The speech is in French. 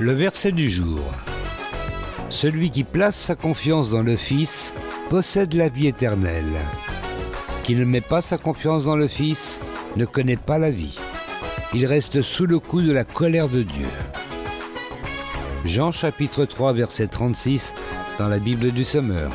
Le verset du jour. Celui qui place sa confiance dans le Fils possède la vie éternelle. Qui ne met pas sa confiance dans le Fils ne connaît pas la vie. Il reste sous le coup de la colère de Dieu. Jean chapitre 3 verset 36 dans la Bible du Sommeur.